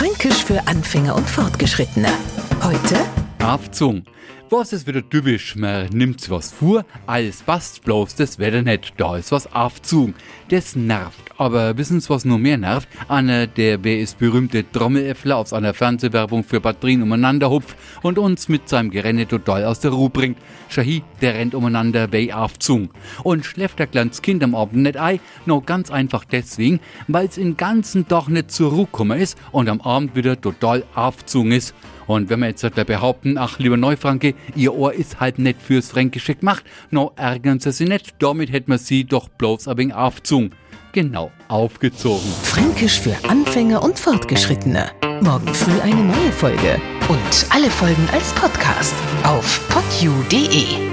Fränkisch für Anfänger und Fortgeschrittene. Heute Aufzung. Was ist wieder typisch? Man nimmt was vor, alles passt, bloß das Wetter nicht. Da ist was aufzogen. Das nervt. Aber wissen Sie, was noch mehr nervt? Einer, der wer ist berühmte Trommeläffler aus einer Fernsehwerbung für Batterien umeinander hupft und uns mit seinem Gerenne total aus der Ruhe bringt. Shahi, der rennt umeinander wie aufzogen. Und schläft ein kleines Kind am Abend nicht ein, nur ganz einfach deswegen, weil es den ganzen Tag nicht zur Ruhe gekommen ist und am Abend wieder total aufzogen ist. Und wenn wir jetzt halt behaupten, ach lieber Neufranke, ihr Ohr ist halt nicht fürs Fränkische gemacht, no ärgern Sie sich nicht, damit hätten wir Sie doch bloß ein wenig aufgezogen. Genau, aufgezogen. Fränkisch für Anfänger und Fortgeschrittene. Morgen früh eine neue Folge. Und alle Folgen als Podcast auf podu.de.